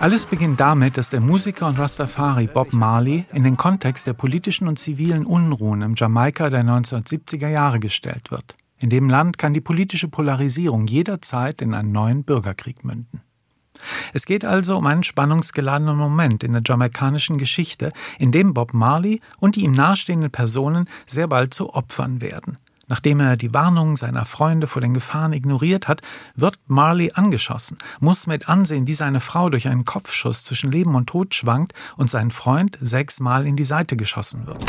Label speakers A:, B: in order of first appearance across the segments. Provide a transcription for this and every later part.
A: Alles beginnt damit, dass der Musiker und Rastafari Bob Marley in den Kontext der politischen und zivilen Unruhen im Jamaika der 1970er Jahre gestellt wird. In dem Land kann die politische Polarisierung jederzeit in einen neuen Bürgerkrieg münden. Es geht also um einen spannungsgeladenen Moment in der jamaikanischen Geschichte, in dem Bob Marley und die ihm nahestehenden Personen sehr bald zu Opfern werden. Nachdem er die Warnungen seiner Freunde vor den Gefahren ignoriert hat, wird Marley angeschossen, muss mit ansehen, wie seine Frau durch einen Kopfschuss zwischen Leben und Tod schwankt und sein Freund sechsmal in die Seite geschossen wird.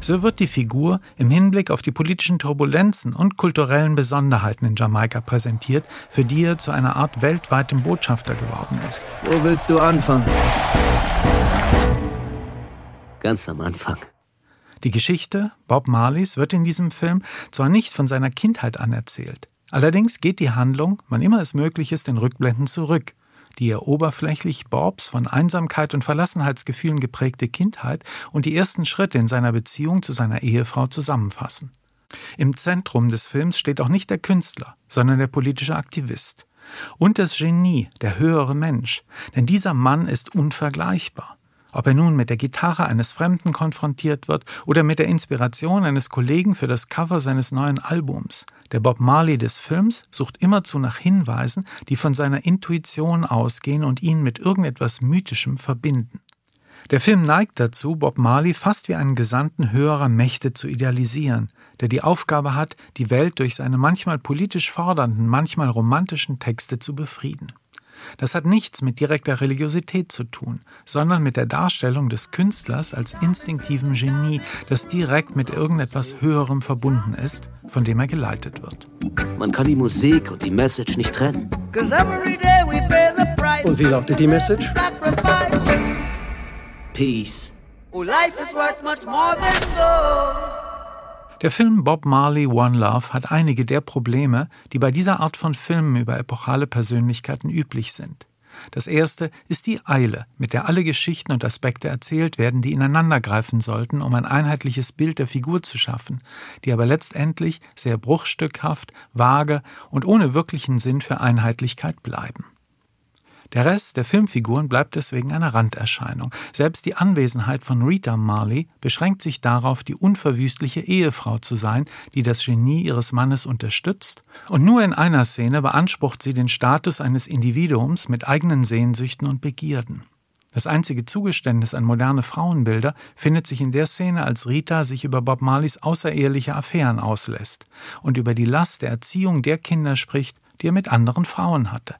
A: So wird die Figur im Hinblick auf die politischen Turbulenzen und kulturellen Besonderheiten in Jamaika präsentiert, für die er zu einer Art weltweitem Botschafter geworden ist.
B: Wo willst du anfangen? Ganz am Anfang.
A: Die Geschichte Bob Marleys wird in diesem Film zwar nicht von seiner Kindheit an erzählt, allerdings geht die Handlung, wann immer es möglich ist, in Rückblenden zurück, die er oberflächlich Bobs von Einsamkeit und Verlassenheitsgefühlen geprägte Kindheit und die ersten Schritte in seiner Beziehung zu seiner Ehefrau zusammenfassen. Im Zentrum des Films steht auch nicht der Künstler, sondern der politische Aktivist. Und das Genie, der höhere Mensch, denn dieser Mann ist unvergleichbar. Ob er nun mit der Gitarre eines Fremden konfrontiert wird oder mit der Inspiration eines Kollegen für das Cover seines neuen Albums, der Bob Marley des Films sucht immerzu nach Hinweisen, die von seiner Intuition ausgehen und ihn mit irgendetwas Mythischem verbinden. Der Film neigt dazu, Bob Marley fast wie einen Gesandten höherer Mächte zu idealisieren, der die Aufgabe hat, die Welt durch seine manchmal politisch fordernden, manchmal romantischen Texte zu befrieden. Das hat nichts mit direkter Religiosität zu tun, sondern mit der Darstellung des Künstlers als instinktivem Genie, das direkt mit irgendetwas Höherem verbunden ist, von dem er geleitet wird.
B: Man kann die Musik und die Message nicht trennen.
C: Und wie lautet die Message?
B: Peace.
A: Oh, life is worth much more than gold. Der Film Bob Marley One Love hat einige der Probleme, die bei dieser Art von Filmen über epochale Persönlichkeiten üblich sind. Das erste ist die Eile, mit der alle Geschichten und Aspekte erzählt werden, die ineinandergreifen sollten, um ein einheitliches Bild der Figur zu schaffen, die aber letztendlich sehr bruchstückhaft, vage und ohne wirklichen Sinn für Einheitlichkeit bleiben. Der Rest der Filmfiguren bleibt deswegen eine Randerscheinung. Selbst die Anwesenheit von Rita Marley beschränkt sich darauf, die unverwüstliche Ehefrau zu sein, die das Genie ihres Mannes unterstützt. Und nur in einer Szene beansprucht sie den Status eines Individuums mit eigenen Sehnsüchten und Begierden. Das einzige Zugeständnis an moderne Frauenbilder findet sich in der Szene, als Rita sich über Bob Marleys außereheliche Affären auslässt und über die Last der Erziehung der Kinder spricht, die er mit anderen Frauen hatte.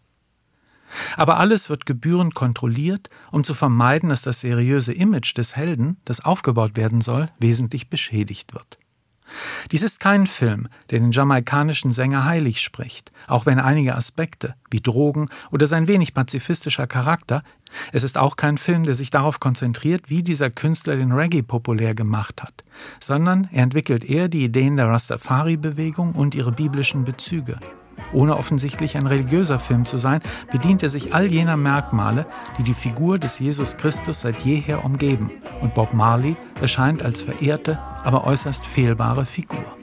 A: Aber alles wird gebührend kontrolliert, um zu vermeiden, dass das seriöse Image des Helden, das aufgebaut werden soll, wesentlich beschädigt wird. Dies ist kein Film, der den jamaikanischen Sänger heilig spricht, auch wenn einige Aspekte, wie Drogen oder sein wenig pazifistischer Charakter, es ist auch kein Film, der sich darauf konzentriert, wie dieser Künstler den Reggae populär gemacht hat, sondern er entwickelt eher die Ideen der Rastafari-Bewegung und ihre biblischen Bezüge. Ohne offensichtlich ein religiöser Film zu sein, bedient er sich all jener Merkmale, die die Figur des Jesus Christus seit jeher umgeben. Und Bob Marley erscheint als verehrte, aber äußerst fehlbare Figur.